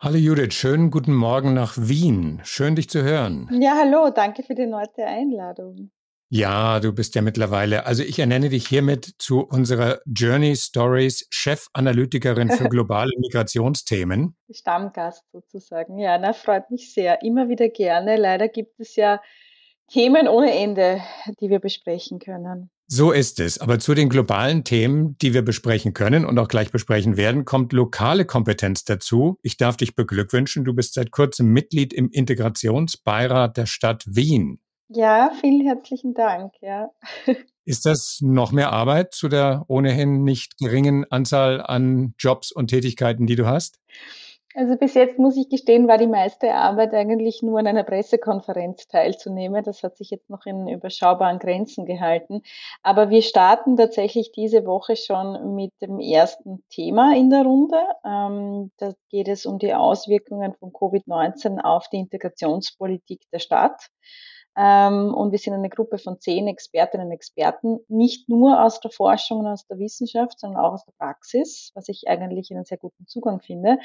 Hallo Judith, schönen guten Morgen nach Wien. Schön dich zu hören. Ja, hallo, danke für die neue Einladung. Ja, du bist ja mittlerweile, also ich ernenne dich hiermit zu unserer Journey Stories Chefanalytikerin für globale Migrationsthemen. Stammgast sozusagen. Ja, na, freut mich sehr. Immer wieder gerne. Leider gibt es ja Themen ohne Ende, die wir besprechen können. So ist es. Aber zu den globalen Themen, die wir besprechen können und auch gleich besprechen werden, kommt lokale Kompetenz dazu. Ich darf dich beglückwünschen. Du bist seit kurzem Mitglied im Integrationsbeirat der Stadt Wien. Ja, vielen herzlichen Dank. Ja. Ist das noch mehr Arbeit zu der ohnehin nicht geringen Anzahl an Jobs und Tätigkeiten, die du hast? Also bis jetzt muss ich gestehen, war die meiste Arbeit eigentlich nur an einer Pressekonferenz teilzunehmen. Das hat sich jetzt noch in überschaubaren Grenzen gehalten. Aber wir starten tatsächlich diese Woche schon mit dem ersten Thema in der Runde. Ähm, da geht es um die Auswirkungen von Covid-19 auf die Integrationspolitik der Stadt. Ähm, und wir sind eine Gruppe von zehn Expertinnen und Experten, nicht nur aus der Forschung und aus der Wissenschaft, sondern auch aus der Praxis, was ich eigentlich einen sehr guten Zugang finde.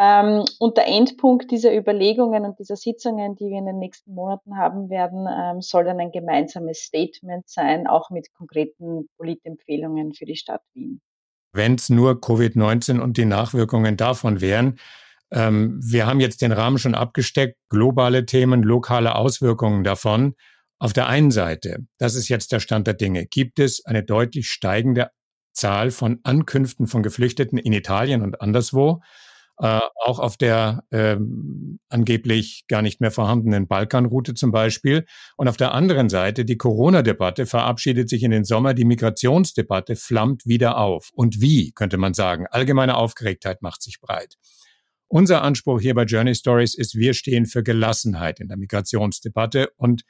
Ähm, und der Endpunkt dieser Überlegungen und dieser Sitzungen, die wir in den nächsten Monaten haben werden, ähm, soll dann ein gemeinsames Statement sein, auch mit konkreten Politempfehlungen für die Stadt Wien. Wenn es nur Covid-19 und die Nachwirkungen davon wären, ähm, wir haben jetzt den Rahmen schon abgesteckt, globale Themen, lokale Auswirkungen davon. Auf der einen Seite, das ist jetzt der Stand der Dinge, gibt es eine deutlich steigende Zahl von Ankünften von Geflüchteten in Italien und anderswo äh, auch auf der ähm, angeblich gar nicht mehr vorhandenen Balkanroute zum Beispiel. Und auf der anderen Seite, die Corona-Debatte verabschiedet sich in den Sommer, die Migrationsdebatte flammt wieder auf. Und wie, könnte man sagen, allgemeine Aufgeregtheit macht sich breit. Unser Anspruch hier bei Journey Stories ist, wir stehen für Gelassenheit in der Migrationsdebatte und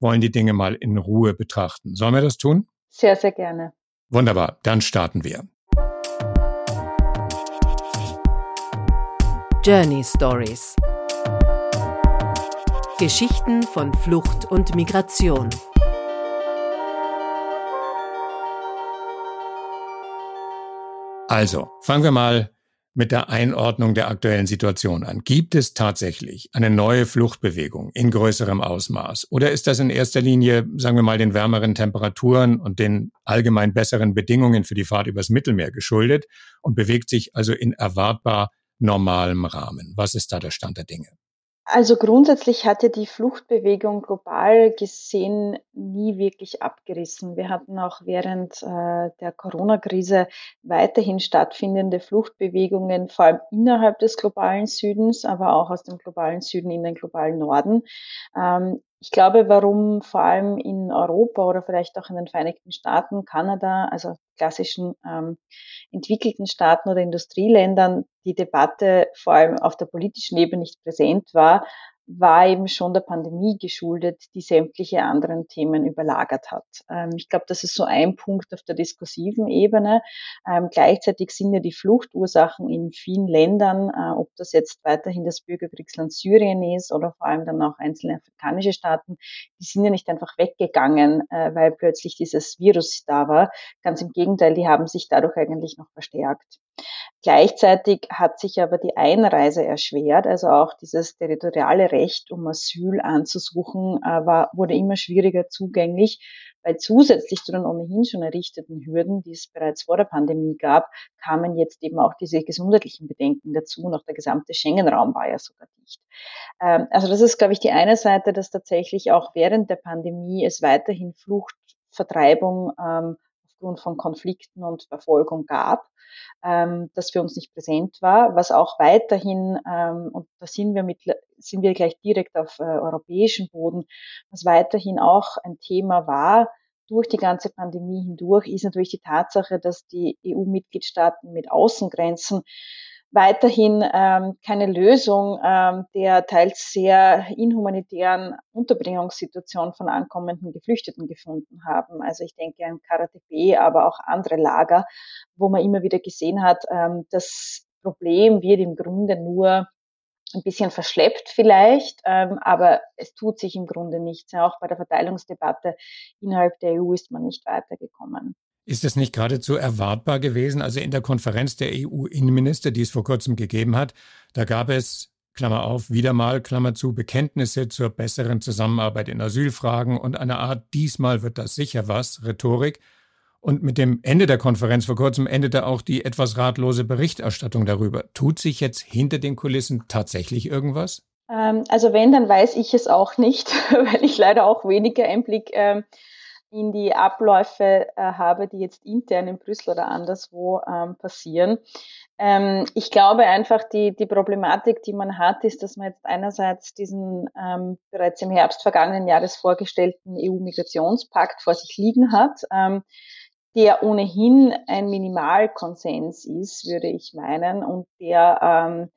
wollen die Dinge mal in Ruhe betrachten. Sollen wir das tun? Sehr, sehr gerne. Wunderbar, dann starten wir. Journey Stories. Geschichten von Flucht und Migration. Also, fangen wir mal mit der Einordnung der aktuellen Situation an. Gibt es tatsächlich eine neue Fluchtbewegung in größerem Ausmaß? Oder ist das in erster Linie, sagen wir mal, den wärmeren Temperaturen und den allgemein besseren Bedingungen für die Fahrt übers Mittelmeer geschuldet und bewegt sich also in erwartbar normalem Rahmen? Was ist da der Stand der Dinge? Also grundsätzlich hat ja die Fluchtbewegung global gesehen nie wirklich abgerissen. Wir hatten auch während äh, der Corona-Krise weiterhin stattfindende Fluchtbewegungen, vor allem innerhalb des globalen Südens, aber auch aus dem globalen Süden in den globalen Norden. Ähm, ich glaube, warum vor allem in Europa oder vielleicht auch in den Vereinigten Staaten, Kanada, also klassischen ähm, entwickelten Staaten oder Industrieländern die Debatte vor allem auf der politischen Ebene nicht präsent war, war eben schon der Pandemie geschuldet, die sämtliche anderen Themen überlagert hat. Ähm, ich glaube, das ist so ein Punkt auf der diskursiven Ebene. Ähm, gleichzeitig sind ja die Fluchtursachen in vielen Ländern, äh, ob das jetzt weiterhin das Bürgerkriegsland Syrien ist oder vor allem dann auch einzelne afrikanische Staaten, die sind ja nicht einfach weggegangen, äh, weil plötzlich dieses Virus da war. Ganz im Gegenteil, die haben sich dadurch eigentlich noch verstärkt. Gleichzeitig hat sich aber die Einreise erschwert, also auch dieses territoriale Recht, um Asyl anzusuchen, äh, war, wurde immer schwieriger zugänglich, weil zusätzlich zu den ohnehin schon errichteten Hürden, die es bereits vor der Pandemie gab, kamen jetzt eben auch diese gesundheitlichen Bedenken dazu und auch der gesamte Schengen-Raum war ja sogar dicht. Ähm, also das ist, glaube ich, die eine Seite, dass tatsächlich auch während der Pandemie es weiterhin Flucht, Vertreibung ähm, aufgrund von Konflikten und Verfolgung gab ähm, das für uns nicht präsent war, was auch weiterhin, ähm, und da sind wir, mit, sind wir gleich direkt auf äh, europäischem Boden, was weiterhin auch ein Thema war, durch die ganze Pandemie hindurch, ist natürlich die Tatsache, dass die EU-Mitgliedstaaten mit Außengrenzen weiterhin ähm, keine Lösung ähm, der teils sehr inhumanitären Unterbringungssituation von ankommenden Geflüchteten gefunden haben. Also ich denke an KRTB, aber auch andere Lager, wo man immer wieder gesehen hat, ähm, das Problem wird im Grunde nur ein bisschen verschleppt vielleicht, ähm, aber es tut sich im Grunde nichts. Auch bei der Verteilungsdebatte innerhalb der EU ist man nicht weitergekommen. Ist es nicht geradezu erwartbar gewesen? Also in der Konferenz der EU-Innenminister, die es vor kurzem gegeben hat, da gab es, Klammer auf, wieder mal, Klammer zu, Bekenntnisse zur besseren Zusammenarbeit in Asylfragen und eine Art, diesmal wird das sicher was, Rhetorik. Und mit dem Ende der Konferenz vor kurzem endete auch die etwas ratlose Berichterstattung darüber. Tut sich jetzt hinter den Kulissen tatsächlich irgendwas? Ähm, also wenn, dann weiß ich es auch nicht, weil ich leider auch weniger Einblick ähm, in die Abläufe äh, habe, die jetzt intern in Brüssel oder anderswo ähm, passieren. Ähm, ich glaube einfach, die, die Problematik, die man hat, ist, dass man jetzt einerseits diesen ähm, bereits im Herbst vergangenen Jahres vorgestellten EU-Migrationspakt vor sich liegen hat, ähm, der ohnehin ein Minimalkonsens ist, würde ich meinen, und der ähm,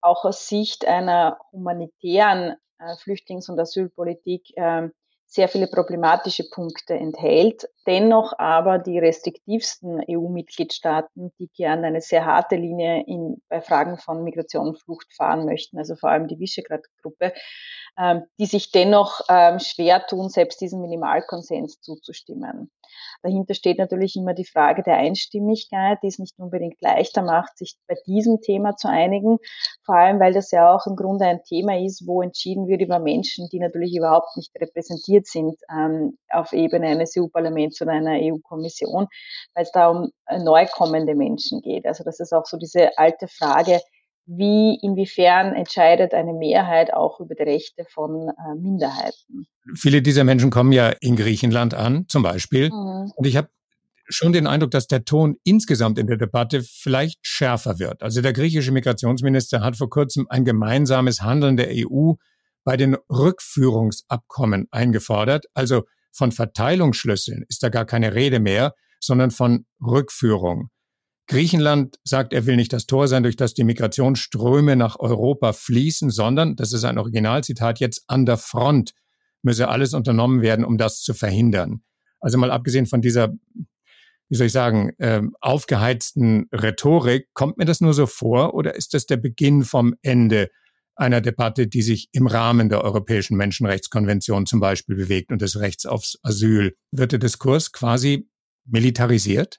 auch aus Sicht einer humanitären äh, Flüchtlings- und Asylpolitik äh, sehr viele problematische Punkte enthält. Dennoch aber die restriktivsten EU-Mitgliedstaaten, die gern eine sehr harte Linie in, bei Fragen von Migration und Flucht fahren möchten, also vor allem die Visegrad-Gruppe, die sich dennoch ähm, schwer tun, selbst diesem Minimalkonsens zuzustimmen. Dahinter steht natürlich immer die Frage der Einstimmigkeit, die es nicht unbedingt leichter macht, sich bei diesem Thema zu einigen. Vor allem, weil das ja auch im Grunde ein Thema ist, wo entschieden wird über Menschen, die natürlich überhaupt nicht repräsentiert sind ähm, auf Ebene eines EU-Parlaments oder einer EU-Kommission, weil es da um neu kommende Menschen geht. Also das ist auch so diese alte Frage, wie, inwiefern entscheidet eine Mehrheit auch über die Rechte von äh, Minderheiten. Viele dieser Menschen kommen ja in Griechenland an, zum Beispiel. Mhm. Und ich habe schon den Eindruck, dass der Ton insgesamt in der Debatte vielleicht schärfer wird. Also der griechische Migrationsminister hat vor kurzem ein gemeinsames Handeln der EU bei den Rückführungsabkommen eingefordert. Also von Verteilungsschlüsseln ist da gar keine Rede mehr, sondern von Rückführung. Griechenland sagt, er will nicht das Tor sein, durch das die Migrationsströme nach Europa fließen, sondern, das ist ein Originalzitat, jetzt an der Front müsse alles unternommen werden, um das zu verhindern. Also mal abgesehen von dieser, wie soll ich sagen, äh, aufgeheizten Rhetorik, kommt mir das nur so vor oder ist das der Beginn vom Ende einer Debatte, die sich im Rahmen der Europäischen Menschenrechtskonvention zum Beispiel bewegt und des Rechts aufs Asyl? Wird der Diskurs quasi militarisiert?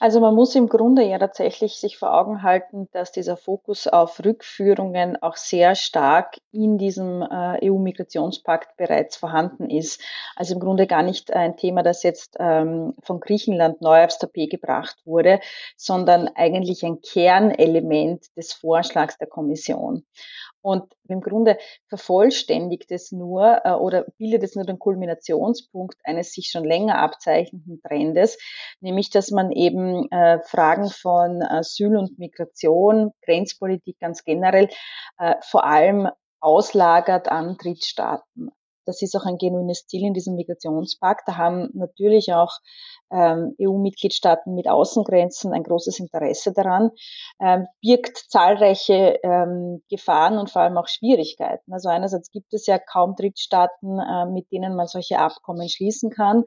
Also man muss im Grunde ja tatsächlich sich vor Augen halten, dass dieser Fokus auf Rückführungen auch sehr stark in diesem äh, EU-Migrationspakt bereits vorhanden ist. Also im Grunde gar nicht ein Thema, das jetzt ähm, von Griechenland neu aufs Tapet gebracht wurde, sondern eigentlich ein Kernelement des Vorschlags der Kommission. Und im Grunde vervollständigt es nur äh, oder bildet es nur den Kulminationspunkt eines sich schon länger abzeichnenden Trendes, nämlich dass man eben äh, Fragen von Asyl und Migration, Grenzpolitik ganz generell, äh, vor allem auslagert an Drittstaaten. Das ist auch ein genuines Ziel in diesem Migrationspakt. Da haben natürlich auch ähm, EU-Mitgliedstaaten mit Außengrenzen ein großes Interesse daran, ähm, birgt zahlreiche ähm, Gefahren und vor allem auch Schwierigkeiten. Also einerseits gibt es ja kaum Drittstaaten, äh, mit denen man solche Abkommen schließen kann.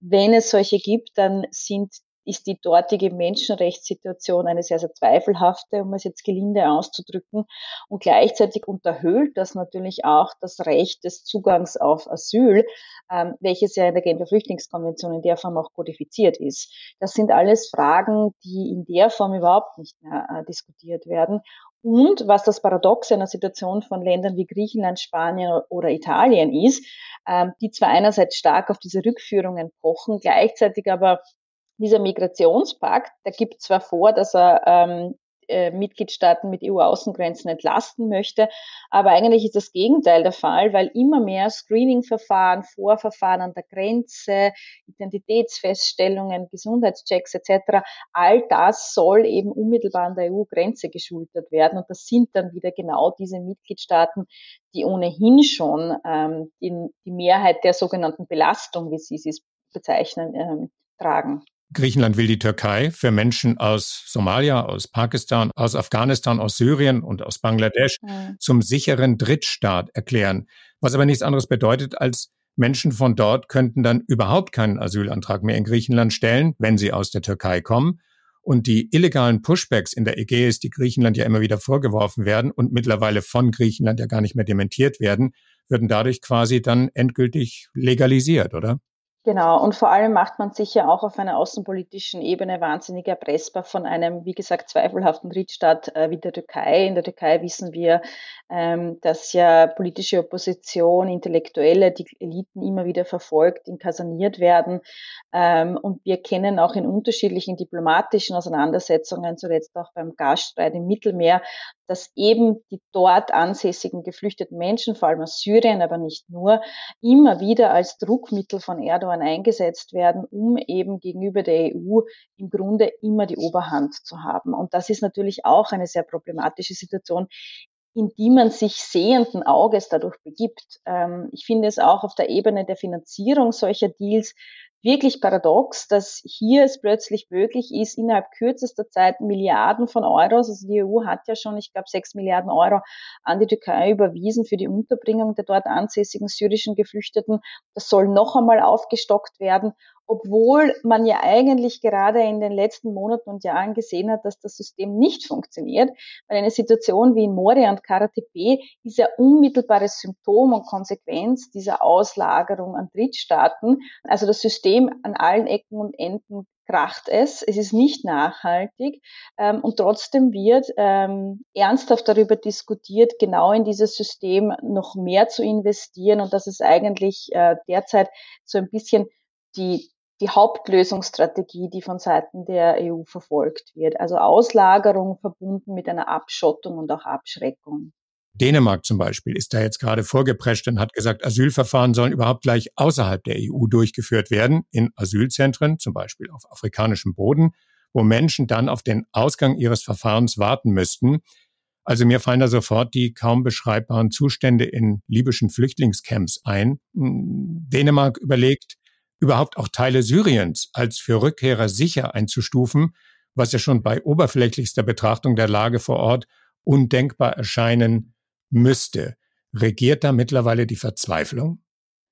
Wenn es solche gibt, dann sind ist die dortige Menschenrechtssituation eine sehr, sehr zweifelhafte, um es jetzt gelinde auszudrücken. Und gleichzeitig unterhöhlt das natürlich auch das Recht des Zugangs auf Asyl, ähm, welches ja in der Genfer Flüchtlingskonvention in der Form auch kodifiziert ist. Das sind alles Fragen, die in der Form überhaupt nicht mehr äh, diskutiert werden. Und was das Paradox einer Situation von Ländern wie Griechenland, Spanien oder Italien ist, ähm, die zwar einerseits stark auf diese Rückführungen pochen, gleichzeitig aber dieser Migrationspakt, der gibt zwar vor, dass er ähm, äh, Mitgliedstaaten mit EU-Außengrenzen entlasten möchte. Aber eigentlich ist das Gegenteil der Fall, weil immer mehr Screening-Verfahren, Vorverfahren an der Grenze, Identitätsfeststellungen, Gesundheitschecks etc., all das soll eben unmittelbar an der EU-Grenze geschultert werden. Und das sind dann wieder genau diese Mitgliedstaaten, die ohnehin schon ähm, die, die Mehrheit der sogenannten Belastung, wie Sie es bezeichnen, ähm, tragen. Griechenland will die Türkei für Menschen aus Somalia, aus Pakistan, aus Afghanistan, aus Syrien und aus Bangladesch ja. zum sicheren Drittstaat erklären. Was aber nichts anderes bedeutet, als Menschen von dort könnten dann überhaupt keinen Asylantrag mehr in Griechenland stellen, wenn sie aus der Türkei kommen. Und die illegalen Pushbacks in der Ägäis, die Griechenland ja immer wieder vorgeworfen werden und mittlerweile von Griechenland ja gar nicht mehr dementiert werden, würden dadurch quasi dann endgültig legalisiert, oder? Genau, und vor allem macht man sich ja auch auf einer außenpolitischen Ebene wahnsinnig erpressbar von einem, wie gesagt, zweifelhaften Drittstaat äh, wie der Türkei. In der Türkei wissen wir, ähm, dass ja politische Opposition, Intellektuelle, die Eliten immer wieder verfolgt, inkasaniert werden. Ähm, und wir kennen auch in unterschiedlichen diplomatischen Auseinandersetzungen, zuletzt auch beim Gasstreit im Mittelmeer, dass eben die dort ansässigen geflüchteten Menschen, vor allem aus Syrien, aber nicht nur, immer wieder als Druckmittel von Erdogan eingesetzt werden, um eben gegenüber der EU im Grunde immer die Oberhand zu haben. Und das ist natürlich auch eine sehr problematische Situation, in die man sich sehenden Auges dadurch begibt. Ähm, ich finde es auch auf der Ebene der Finanzierung solcher Deals wirklich paradox, dass hier es plötzlich möglich ist, innerhalb kürzester Zeit Milliarden von Euros, also die EU hat ja schon, ich glaube, sechs Milliarden Euro an die Türkei überwiesen für die Unterbringung der dort ansässigen syrischen Geflüchteten. Das soll noch einmal aufgestockt werden obwohl man ja eigentlich gerade in den letzten Monaten und Jahren gesehen hat, dass das System nicht funktioniert. Weil eine Situation wie in Moria und Karatepe ist ja unmittelbares Symptom und Konsequenz dieser Auslagerung an Drittstaaten. Also das System an allen Ecken und Enden kracht es, es ist nicht nachhaltig ähm, und trotzdem wird ähm, ernsthaft darüber diskutiert, genau in dieses System noch mehr zu investieren und dass es eigentlich äh, derzeit so ein bisschen die die Hauptlösungsstrategie, die von Seiten der EU verfolgt wird. Also Auslagerung verbunden mit einer Abschottung und auch Abschreckung. Dänemark zum Beispiel ist da jetzt gerade vorgeprescht und hat gesagt, Asylverfahren sollen überhaupt gleich außerhalb der EU durchgeführt werden, in Asylzentren, zum Beispiel auf afrikanischem Boden, wo Menschen dann auf den Ausgang ihres Verfahrens warten müssten. Also mir fallen da sofort die kaum beschreibbaren Zustände in libyschen Flüchtlingscamps ein. Dänemark überlegt, überhaupt auch Teile Syriens als für Rückkehrer sicher einzustufen, was ja schon bei oberflächlichster Betrachtung der Lage vor Ort undenkbar erscheinen müsste. Regiert da mittlerweile die Verzweiflung?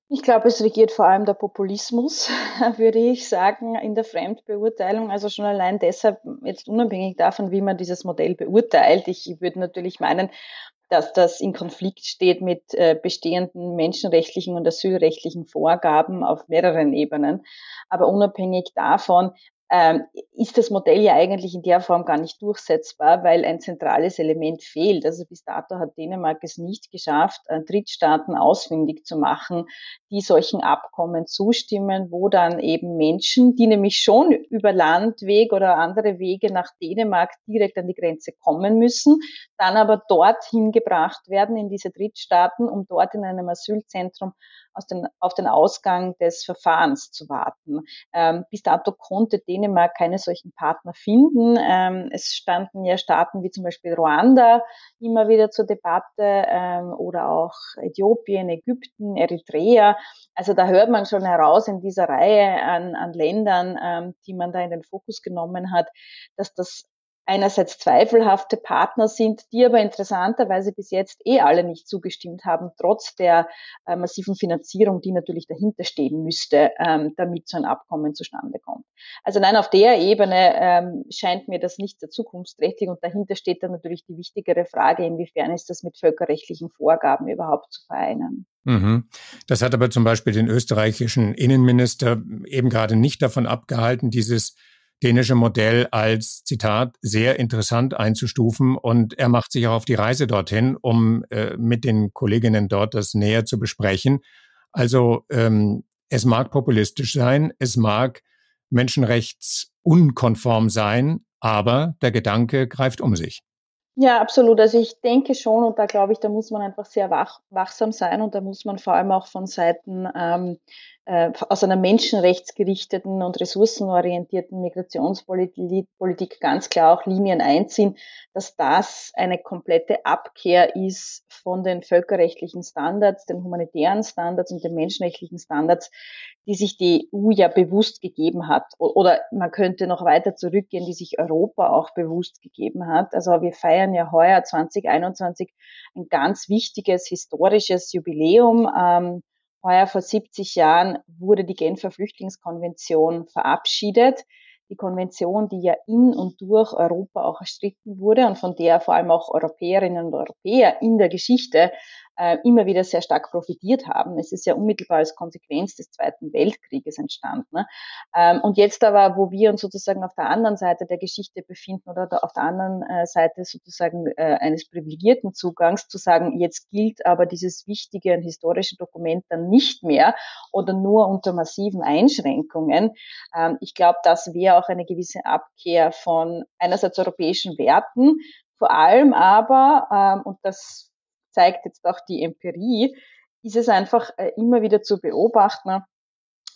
Ich glaube, es regiert vor allem der Populismus, würde ich sagen, in der Fremdbeurteilung. Also schon allein deshalb, jetzt unabhängig davon, wie man dieses Modell beurteilt. Ich würde natürlich meinen, dass das in Konflikt steht mit äh, bestehenden menschenrechtlichen und asylrechtlichen Vorgaben auf mehreren Ebenen. Aber unabhängig davon ist das Modell ja eigentlich in der Form gar nicht durchsetzbar, weil ein zentrales Element fehlt. Also bis dato hat Dänemark es nicht geschafft, äh, Drittstaaten ausfindig zu machen, die solchen Abkommen zustimmen, wo dann eben Menschen, die nämlich schon über Landweg oder andere Wege nach Dänemark direkt an die Grenze kommen müssen, dann aber dorthin gebracht werden in diese Drittstaaten, um dort in einem Asylzentrum aus den, auf den Ausgang des Verfahrens zu warten. Ähm, bis dato konnte Dänemark keine solchen Partner finden. Ähm, es standen ja Staaten wie zum Beispiel Ruanda immer wieder zur Debatte ähm, oder auch Äthiopien, Ägypten, Eritrea. Also da hört man schon heraus in dieser Reihe an, an Ländern, ähm, die man da in den Fokus genommen hat, dass das einerseits zweifelhafte Partner sind, die aber interessanterweise bis jetzt eh alle nicht zugestimmt haben, trotz der äh, massiven Finanzierung, die natürlich dahinter stehen müsste, ähm, damit so ein Abkommen zustande kommt. Also nein, auf der Ebene ähm, scheint mir das nicht sehr zukunftsträchtig und dahinter steht dann natürlich die wichtigere Frage, inwiefern ist das mit völkerrechtlichen Vorgaben überhaupt zu vereinen. Mhm. Das hat aber zum Beispiel den österreichischen Innenminister eben gerade nicht davon abgehalten, dieses dänische Modell als Zitat sehr interessant einzustufen und er macht sich auch auf die Reise dorthin, um äh, mit den Kolleginnen dort das näher zu besprechen. Also ähm, es mag populistisch sein, es mag menschenrechtsunkonform sein, aber der Gedanke greift um sich. Ja, absolut. Also ich denke schon, und da glaube ich, da muss man einfach sehr wach, wachsam sein und da muss man vor allem auch von Seiten ähm, äh, aus einer menschenrechtsgerichteten und ressourcenorientierten Migrationspolitik ganz klar auch Linien einziehen, dass das eine komplette Abkehr ist von den völkerrechtlichen Standards, den humanitären Standards und den menschenrechtlichen Standards, die sich die EU ja bewusst gegeben hat. Oder man könnte noch weiter zurückgehen, die sich Europa auch bewusst gegeben hat. Also wir feiern ja heuer 2021 ein ganz wichtiges historisches Jubiläum. Ähm, heuer vor 70 Jahren wurde die Genfer Flüchtlingskonvention verabschiedet. Die Konvention, die ja in und durch Europa auch erstritten wurde und von der vor allem auch Europäerinnen und Europäer in der Geschichte äh, immer wieder sehr stark profitiert haben. Es ist ja unmittelbar als Konsequenz des Zweiten Weltkrieges entstanden. Ne? Ähm, und jetzt aber, wo wir uns sozusagen auf der anderen Seite der Geschichte befinden oder auf der anderen äh, Seite sozusagen äh, eines privilegierten Zugangs, zu sagen, jetzt gilt aber dieses wichtige und historische Dokument dann nicht mehr oder nur unter massiven Einschränkungen. Ähm, ich glaube, das wäre auch eine gewisse Abkehr von einerseits europäischen Werten, vor allem aber, ähm, und das zeigt jetzt auch die Empirie, ist es einfach äh, immer wieder zu beobachten,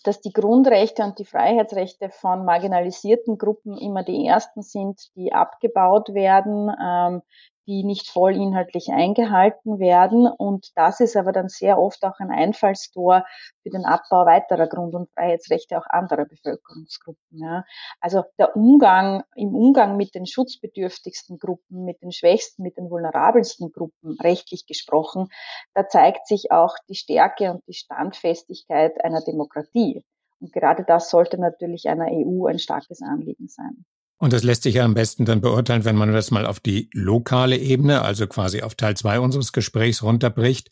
dass die Grundrechte und die Freiheitsrechte von marginalisierten Gruppen immer die ersten sind, die abgebaut werden, ähm, die nicht voll inhaltlich eingehalten werden. Und das ist aber dann sehr oft auch ein Einfallstor für den Abbau weiterer Grund- und Freiheitsrechte auch anderer Bevölkerungsgruppen. Ja. Also der Umgang, im Umgang mit den schutzbedürftigsten Gruppen, mit den schwächsten, mit den vulnerabelsten Gruppen, rechtlich gesprochen, da zeigt sich auch die Stärke und die Standfestigkeit einer Demokratie. Und gerade das sollte natürlich einer EU ein starkes Anliegen sein. Und das lässt sich ja am besten dann beurteilen, wenn man das mal auf die lokale Ebene, also quasi auf Teil zwei unseres Gesprächs runterbricht.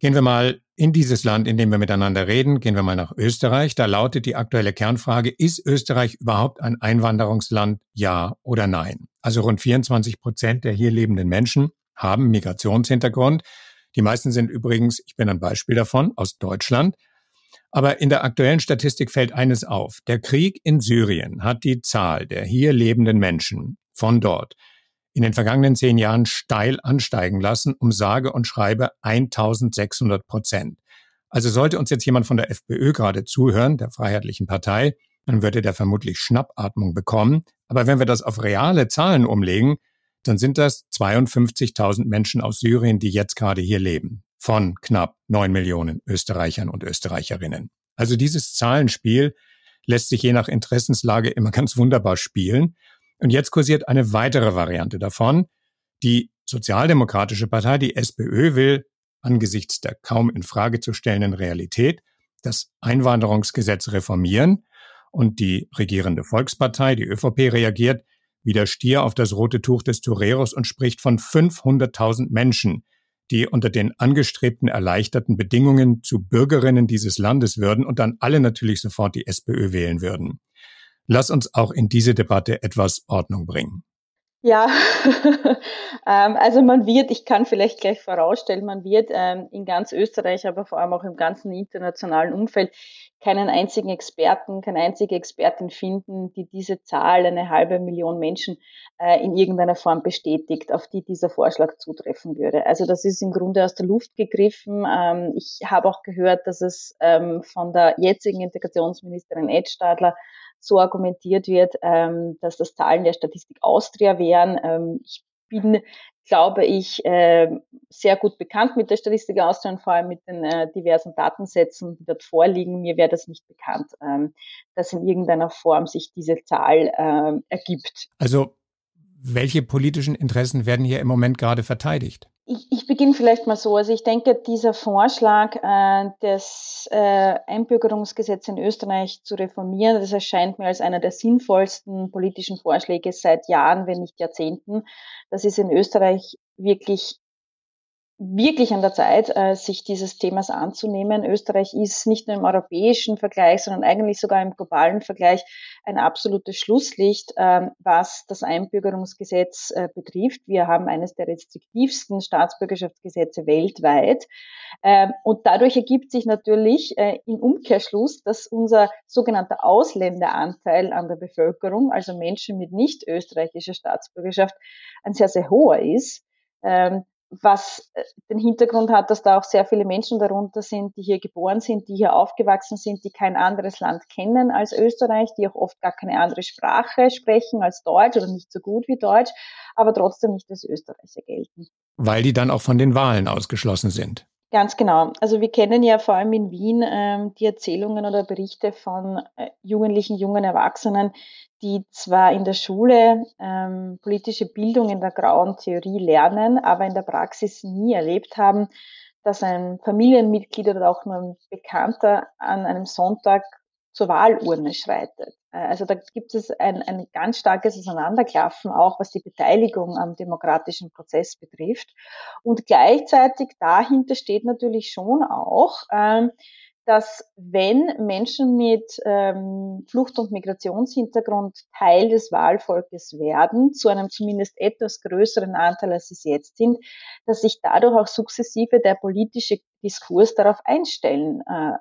Gehen wir mal in dieses Land, in dem wir miteinander reden, gehen wir mal nach Österreich. Da lautet die aktuelle Kernfrage, ist Österreich überhaupt ein Einwanderungsland, ja oder nein? Also rund 24 Prozent der hier lebenden Menschen haben Migrationshintergrund. Die meisten sind übrigens, ich bin ein Beispiel davon, aus Deutschland. Aber in der aktuellen Statistik fällt eines auf. Der Krieg in Syrien hat die Zahl der hier lebenden Menschen von dort in den vergangenen zehn Jahren steil ansteigen lassen, um sage und schreibe 1600 Prozent. Also sollte uns jetzt jemand von der FPÖ gerade zuhören, der Freiheitlichen Partei, dann würde der vermutlich Schnappatmung bekommen. Aber wenn wir das auf reale Zahlen umlegen, dann sind das 52.000 Menschen aus Syrien, die jetzt gerade hier leben von knapp neun Millionen Österreichern und Österreicherinnen. Also dieses Zahlenspiel lässt sich je nach Interessenslage immer ganz wunderbar spielen. Und jetzt kursiert eine weitere Variante davon. Die Sozialdemokratische Partei, die SPÖ, will angesichts der kaum in Frage zu stellenden Realität das Einwanderungsgesetz reformieren. Und die regierende Volkspartei, die ÖVP, reagiert wie der Stier auf das rote Tuch des Toreros und spricht von 500.000 Menschen, die unter den angestrebten erleichterten Bedingungen zu Bürgerinnen dieses Landes würden und dann alle natürlich sofort die SPÖ wählen würden. Lass uns auch in diese Debatte etwas Ordnung bringen. Ja, ähm, also man wird, ich kann vielleicht gleich vorausstellen, man wird ähm, in ganz Österreich, aber vor allem auch im ganzen internationalen Umfeld keinen einzigen Experten, keine einzige Expertin finden, die diese Zahl, eine halbe Million Menschen, äh, in irgendeiner Form bestätigt, auf die dieser Vorschlag zutreffen würde. Also das ist im Grunde aus der Luft gegriffen. Ähm, ich habe auch gehört, dass es von der jetzigen Integrationsministerin Ed Stadler so argumentiert wird, ähm, dass das Zahlen der Statistik Austria wären. Ähm, ich bin, glaube ich, äh, sehr gut bekannt mit der Statistik Austria und vor allem mit den äh, diversen Datensätzen, die dort vorliegen. Mir wäre das nicht bekannt, ähm, dass in irgendeiner Form sich diese Zahl äh, ergibt. Also welche politischen Interessen werden hier im Moment gerade verteidigt? Ich, ich beginne vielleicht mal so. Also ich denke, dieser Vorschlag, äh, das äh, Einbürgerungsgesetz in Österreich zu reformieren, das erscheint mir als einer der sinnvollsten politischen Vorschläge seit Jahren, wenn nicht Jahrzehnten. Das ist in Österreich wirklich wirklich an der Zeit, äh, sich dieses Themas anzunehmen. Österreich ist nicht nur im europäischen Vergleich, sondern eigentlich sogar im globalen Vergleich ein absolutes Schlusslicht, ähm, was das Einbürgerungsgesetz äh, betrifft. Wir haben eines der restriktivsten Staatsbürgerschaftsgesetze weltweit. Ähm, und dadurch ergibt sich natürlich äh, im Umkehrschluss, dass unser sogenannter Ausländeranteil an der Bevölkerung, also Menschen mit nicht österreichischer Staatsbürgerschaft, ein sehr, sehr hoher ist. Was äh, den Hintergrund hat, dass da auch sehr viele Menschen darunter sind, die hier geboren sind, die hier aufgewachsen sind, die kein anderes Land kennen als Österreich, die auch oft gar keine andere Sprache sprechen als Deutsch oder nicht so gut wie Deutsch, aber trotzdem nicht als Österreicher gelten. Weil die dann auch von den Wahlen ausgeschlossen sind. Ganz genau. Also wir kennen ja vor allem in Wien ähm, die Erzählungen oder Berichte von äh, Jugendlichen, jungen Erwachsenen, die zwar in der Schule ähm, politische Bildung in der grauen Theorie lernen, aber in der Praxis nie erlebt haben, dass ein Familienmitglied oder auch nur ein Bekannter an einem Sonntag zur Wahlurne schreitet. Äh, also da gibt es ein, ein ganz starkes Auseinanderklaffen, auch was die Beteiligung am demokratischen Prozess betrifft. Und gleichzeitig dahinter steht natürlich schon auch, ähm, dass wenn Menschen mit ähm, Flucht- und Migrationshintergrund Teil des Wahlvolkes werden, zu einem zumindest etwas größeren Anteil, als sie es jetzt sind, dass sich dadurch auch sukzessive der politische Diskurs darauf einstellen äh,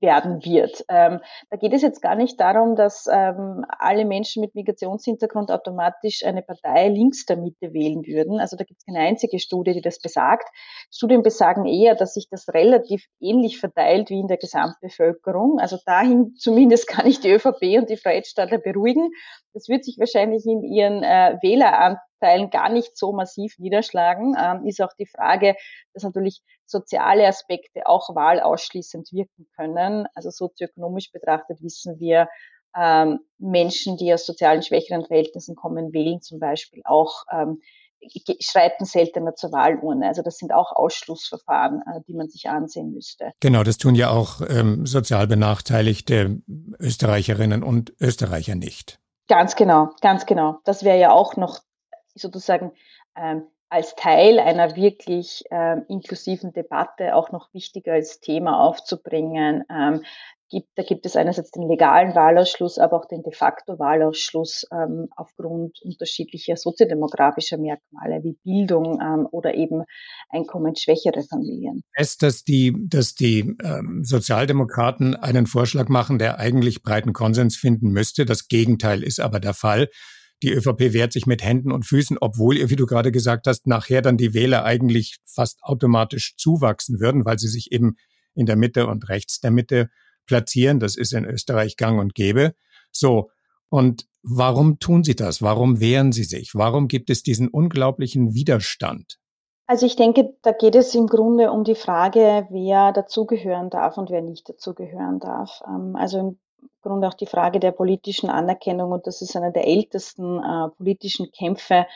werden wird. Ähm, da geht es jetzt gar nicht darum, dass ähm, alle Menschen mit Migrationshintergrund automatisch eine Partei links der Mitte wählen würden. Also da gibt es keine einzige Studie, die das besagt. Studien besagen eher, dass sich das relativ ähnlich verteilt wie in der Gesamtbevölkerung. Also dahin zumindest kann ich die ÖVP und die Freiheitsstadler beruhigen. Das wird sich wahrscheinlich in ihren äh, Wähleranteilen gar nicht so massiv niederschlagen. Ähm, ist auch die Frage, dass natürlich soziale Aspekte auch wahlausschließend wirken können. Also sozioökonomisch betrachtet wissen wir, ähm, Menschen, die aus sozialen schwächeren Verhältnissen kommen, wählen zum Beispiel auch, ähm, schreiten seltener zur Wahlurne. Also das sind auch Ausschlussverfahren, äh, die man sich ansehen müsste. Genau, das tun ja auch ähm, sozial benachteiligte Österreicherinnen und Österreicher nicht. Ganz genau, ganz genau. Das wäre ja auch noch sozusagen ähm, als Teil einer wirklich ähm, inklusiven Debatte auch noch wichtiger als Thema aufzubringen. Ähm, gibt, da gibt es einerseits den legalen Wahlausschluss, aber auch den de facto Wahlausschluss ähm, aufgrund unterschiedlicher soziodemografischer Merkmale wie Bildung ähm, oder eben einkommensschwächere Familien. Es, dass die, dass die ähm, Sozialdemokraten einen Vorschlag machen, der eigentlich breiten Konsens finden müsste. Das Gegenteil ist aber der Fall. Die ÖVP wehrt sich mit Händen und Füßen, obwohl ihr, wie du gerade gesagt hast, nachher dann die Wähler eigentlich fast automatisch zuwachsen würden, weil sie sich eben in der Mitte und rechts der Mitte platzieren. Das ist in Österreich gang und gäbe. So. Und warum tun sie das? Warum wehren sie sich? Warum gibt es diesen unglaublichen Widerstand? Also ich denke, da geht es im Grunde um die Frage, wer dazugehören darf und wer nicht dazugehören darf. Ähm, also im Grunde auch die Frage der politischen Anerkennung und das ist einer der ältesten äh, politischen Kämpfe,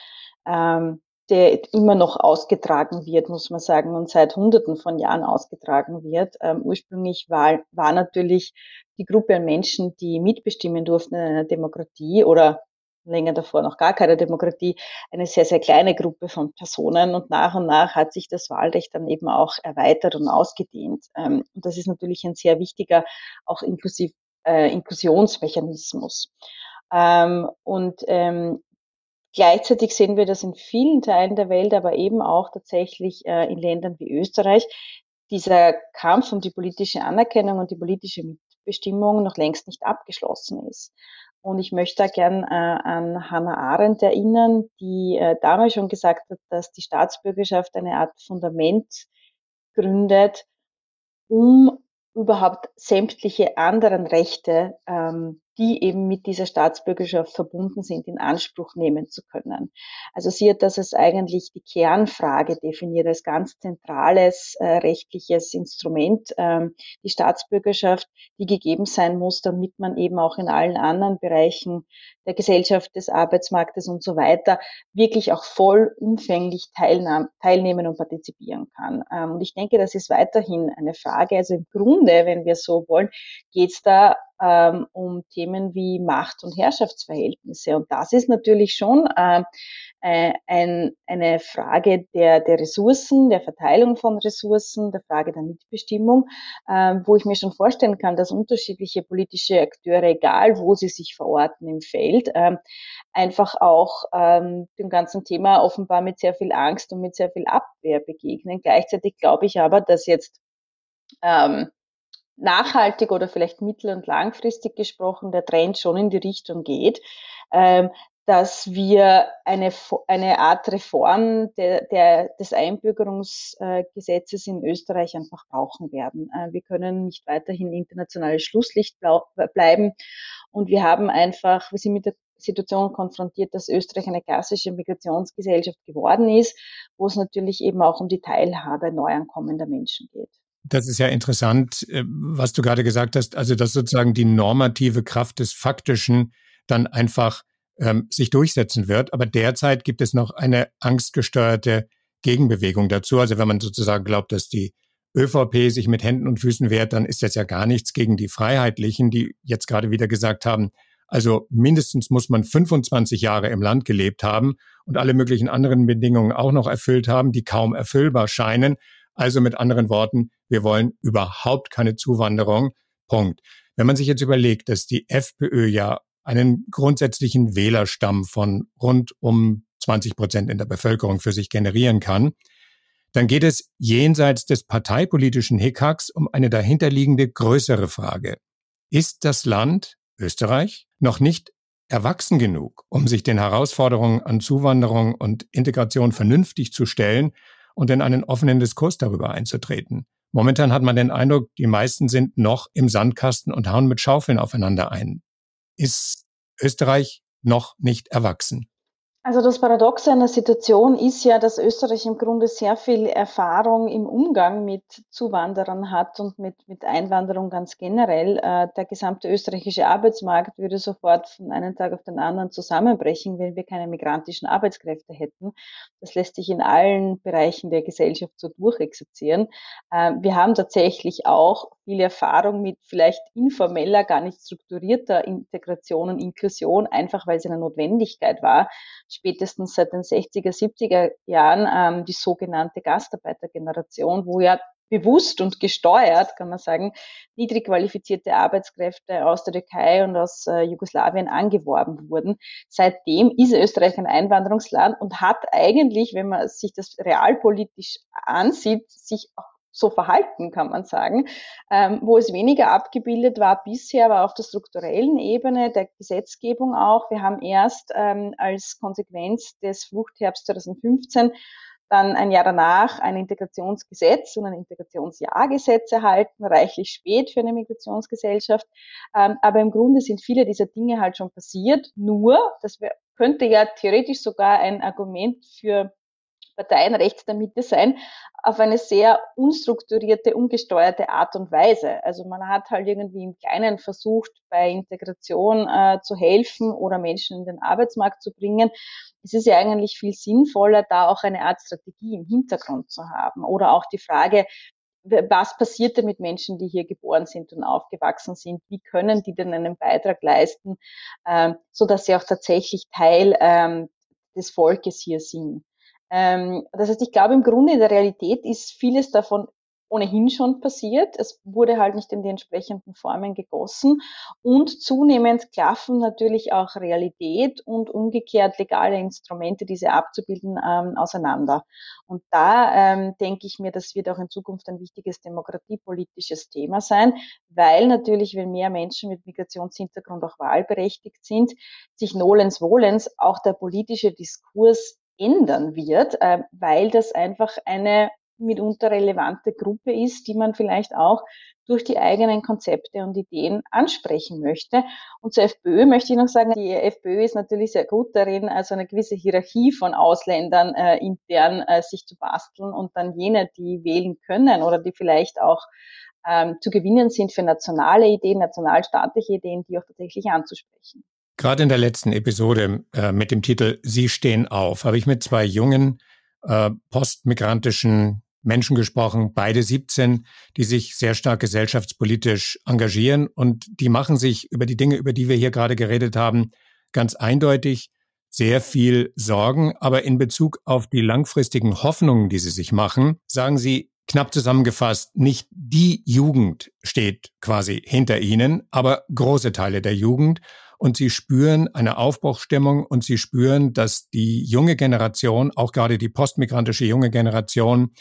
ähm, der immer noch ausgetragen wird, muss man sagen, und seit Hunderten von Jahren ausgetragen wird. Ähm, ursprünglich war, war natürlich die Gruppe an Menschen, die mitbestimmen durften in einer Demokratie oder länger davor noch gar keine Demokratie, eine sehr, sehr kleine Gruppe von Personen und nach und nach hat sich das Wahlrecht dann eben auch erweitert und ausgedehnt. Ähm, und das ist natürlich ein sehr wichtiger, auch inklusiv, äh, Inklusionsmechanismus. Ähm, und ähm, gleichzeitig sehen wir das in vielen Teilen der Welt, aber eben auch tatsächlich äh, in Ländern wie Österreich, dieser Kampf um die politische Anerkennung und die politische Mitbestimmung noch längst nicht abgeschlossen ist. Und ich möchte da gern äh, an Hannah Arendt erinnern, die äh, damals schon gesagt hat, dass die Staatsbürgerschaft eine Art Fundament gründet, um überhaupt sämtliche anderen Rechte ähm, die eben mit dieser Staatsbürgerschaft verbunden sind, in Anspruch nehmen zu können. Also sie hat das als eigentlich die Kernfrage definiert, als ganz zentrales äh, rechtliches Instrument, ähm, die Staatsbürgerschaft, die gegeben sein muss, damit man eben auch in allen anderen Bereichen der Gesellschaft, des Arbeitsmarktes und so weiter wirklich auch vollumfänglich teilnehmen und partizipieren kann. Ähm, und ich denke, das ist weiterhin eine Frage. Also im Grunde, wenn wir so wollen, geht es da ähm, um Themen wie Macht- und Herrschaftsverhältnisse. Und das ist natürlich schon äh, äh, ein, eine Frage der, der Ressourcen, der Verteilung von Ressourcen, der Frage der Mitbestimmung, äh, wo ich mir schon vorstellen kann, dass unterschiedliche politische Akteure, egal wo sie sich verorten im Feld, äh, einfach auch ähm, dem ganzen Thema offenbar mit sehr viel Angst und mit sehr viel Abwehr begegnen. Gleichzeitig glaube ich aber, dass jetzt ähm, nachhaltig oder vielleicht mittel- und langfristig gesprochen der Trend schon in die Richtung geht, ähm, dass wir eine, eine Art Reform der, der, des Einbürgerungsgesetzes in Österreich einfach brauchen werden. Äh, wir können nicht weiterhin internationales Schlusslicht bleiben und wir haben einfach, wir sind mit der Situation konfrontiert, dass Österreich eine klassische Migrationsgesellschaft geworden ist, wo es natürlich eben auch um die Teilhabe neuankommender Menschen geht. Das ist ja interessant, äh, was du gerade gesagt hast, also dass sozusagen die normative Kraft des Faktischen dann einfach ähm, sich durchsetzen wird. Aber derzeit gibt es noch eine angstgesteuerte Gegenbewegung dazu. Also wenn man sozusagen glaubt, dass die ÖVP sich mit Händen und Füßen wehrt, dann ist das ja gar nichts gegen die Freiheitlichen, die jetzt gerade wieder gesagt haben, also mindestens muss man 25 Jahre im Land gelebt haben und alle möglichen anderen Bedingungen auch noch erfüllt haben, die kaum erfüllbar scheinen. Also mit anderen Worten, wir wollen überhaupt keine Zuwanderung. Punkt. Wenn man sich jetzt überlegt, dass die FPÖ ja einen grundsätzlichen Wählerstamm von rund um 20 Prozent in der Bevölkerung für sich generieren kann, dann geht es jenseits des parteipolitischen Hickhacks um eine dahinterliegende größere Frage. Ist das Land, Österreich, noch nicht erwachsen genug, um sich den Herausforderungen an Zuwanderung und Integration vernünftig zu stellen und in einen offenen Diskurs darüber einzutreten? Momentan hat man den Eindruck, die meisten sind noch im Sandkasten und hauen mit Schaufeln aufeinander ein. Ist Österreich noch nicht erwachsen? Also das Paradoxe der Situation ist ja, dass Österreich im Grunde sehr viel Erfahrung im Umgang mit Zuwanderern hat und mit, mit Einwanderung ganz generell. Äh, der gesamte österreichische Arbeitsmarkt würde sofort von einem Tag auf den anderen zusammenbrechen, wenn wir keine migrantischen Arbeitskräfte hätten. Das lässt sich in allen Bereichen der Gesellschaft so durchexerzieren. Äh, wir haben tatsächlich auch viel Erfahrung mit vielleicht informeller, gar nicht strukturierter Integration und Inklusion, einfach weil es eine Notwendigkeit war spätestens seit den 60er, 70er Jahren ähm, die sogenannte Gastarbeitergeneration, wo ja bewusst und gesteuert, kann man sagen, niedrig qualifizierte Arbeitskräfte aus der Türkei und aus äh, Jugoslawien angeworben wurden. Seitdem ist Österreich ein Einwanderungsland und hat eigentlich, wenn man sich das realpolitisch ansieht, sich auch so verhalten, kann man sagen. Ähm, wo es weniger abgebildet war bisher, war auf der strukturellen Ebene der Gesetzgebung auch. Wir haben erst ähm, als Konsequenz des Fluchtherbst 2015 dann ein Jahr danach ein Integrationsgesetz und ein Integrationsjahrgesetz erhalten, reichlich spät für eine Migrationsgesellschaft. Ähm, aber im Grunde sind viele dieser Dinge halt schon passiert. Nur, das könnte ja theoretisch sogar ein Argument für Parteien rechts der Mitte sein, auf eine sehr unstrukturierte, ungesteuerte Art und Weise. Also man hat halt irgendwie im Kleinen versucht, bei Integration äh, zu helfen oder Menschen in den Arbeitsmarkt zu bringen. Es ist ja eigentlich viel sinnvoller, da auch eine Art Strategie im Hintergrund zu haben. Oder auch die Frage, was passiert denn mit Menschen, die hier geboren sind und aufgewachsen sind? Wie können die denn einen Beitrag leisten, ähm, so dass sie auch tatsächlich Teil ähm, des Volkes hier sind? Ähm, das heißt, ich glaube, im Grunde in der Realität ist vieles davon ohnehin schon passiert. Es wurde halt nicht in die entsprechenden Formen gegossen und zunehmend klaffen natürlich auch Realität und umgekehrt legale Instrumente, diese abzubilden, ähm, auseinander. Und da ähm, denke ich mir, das wird auch in Zukunft ein wichtiges demokratiepolitisches Thema sein, weil natürlich, wenn mehr Menschen mit Migrationshintergrund auch wahlberechtigt sind, sich nolens wohlens auch der politische Diskurs ändern wird, äh, weil das einfach eine mitunter relevante Gruppe ist, die man vielleicht auch durch die eigenen Konzepte und Ideen ansprechen möchte. Und zur FPÖ möchte ich noch sagen, die FPÖ ist natürlich sehr gut darin, also eine gewisse Hierarchie von Ausländern äh, intern äh, sich zu basteln und dann jene, die wählen können oder die vielleicht auch ähm, zu gewinnen sind für nationale Ideen, nationalstaatliche Ideen, die auch tatsächlich anzusprechen. Gerade in der letzten Episode äh, mit dem Titel Sie stehen auf habe ich mit zwei jungen äh, postmigrantischen Menschen gesprochen, beide 17, die sich sehr stark gesellschaftspolitisch engagieren und die machen sich über die Dinge, über die wir hier gerade geredet haben, ganz eindeutig sehr viel Sorgen. Aber in Bezug auf die langfristigen Hoffnungen, die sie sich machen, sagen sie, knapp zusammengefasst, nicht die Jugend steht quasi hinter ihnen, aber große Teile der Jugend und sie spüren eine Aufbruchstimmung und sie spüren, dass die junge Generation, auch gerade die postmigrantische junge Generation,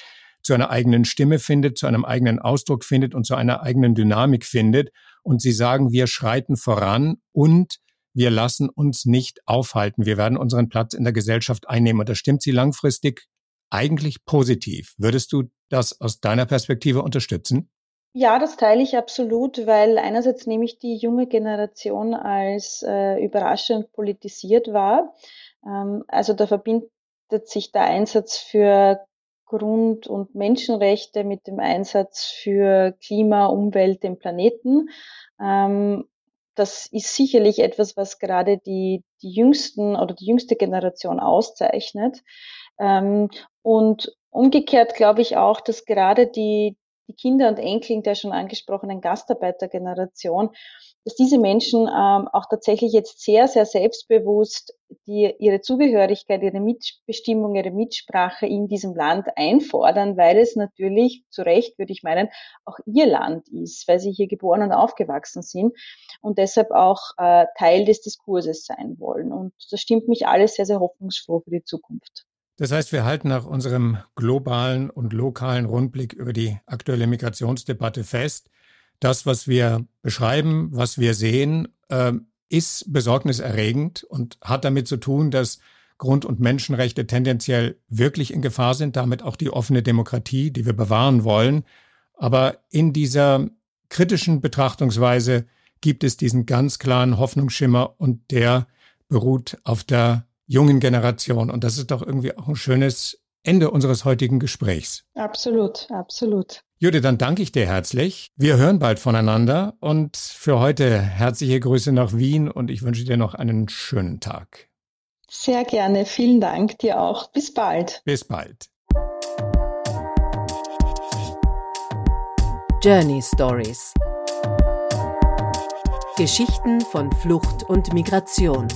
zu einer eigenen Stimme findet, zu einem eigenen Ausdruck findet und zu einer eigenen Dynamik findet. Und sie sagen, wir schreiten voran und wir lassen uns nicht aufhalten. Wir werden unseren Platz in der Gesellschaft einnehmen. Und das stimmt sie langfristig eigentlich positiv. Würdest du das aus deiner Perspektive unterstützen? Ja, das teile ich absolut, weil einerseits nehme ich die junge Generation als äh, überraschend politisiert wahr. Ähm, also da verbindet sich der Einsatz für Grund- und Menschenrechte mit dem Einsatz für Klima, Umwelt, den Planeten. Ähm, das ist sicherlich etwas, was gerade die, die jüngsten oder die jüngste Generation auszeichnet. Ähm, und umgekehrt glaube ich auch, dass gerade die, die Kinder und Enkel der schon angesprochenen Gastarbeitergeneration, dass diese Menschen ähm, auch tatsächlich jetzt sehr, sehr selbstbewusst die, ihre Zugehörigkeit, ihre Mitbestimmung, ihre Mitsprache in diesem Land einfordern, weil es natürlich, zu Recht würde ich meinen, auch ihr Land ist, weil sie hier geboren und aufgewachsen sind und deshalb auch äh, Teil des Diskurses sein wollen. Und das stimmt mich alles sehr, sehr hoffnungsfroh für die Zukunft. Das heißt, wir halten nach unserem globalen und lokalen Rundblick über die aktuelle Migrationsdebatte fest, das, was wir beschreiben, was wir sehen, äh, ist besorgniserregend und hat damit zu tun, dass Grund- und Menschenrechte tendenziell wirklich in Gefahr sind, damit auch die offene Demokratie, die wir bewahren wollen. Aber in dieser kritischen Betrachtungsweise gibt es diesen ganz klaren Hoffnungsschimmer und der beruht auf der jungen Generation. Und das ist doch irgendwie auch ein schönes Ende unseres heutigen Gesprächs. Absolut, absolut. Jude, dann danke ich dir herzlich. Wir hören bald voneinander und für heute herzliche Grüße nach Wien und ich wünsche dir noch einen schönen Tag. Sehr gerne, vielen Dank dir auch. Bis bald. Bis bald. Journey Stories Geschichten von Flucht und Migration.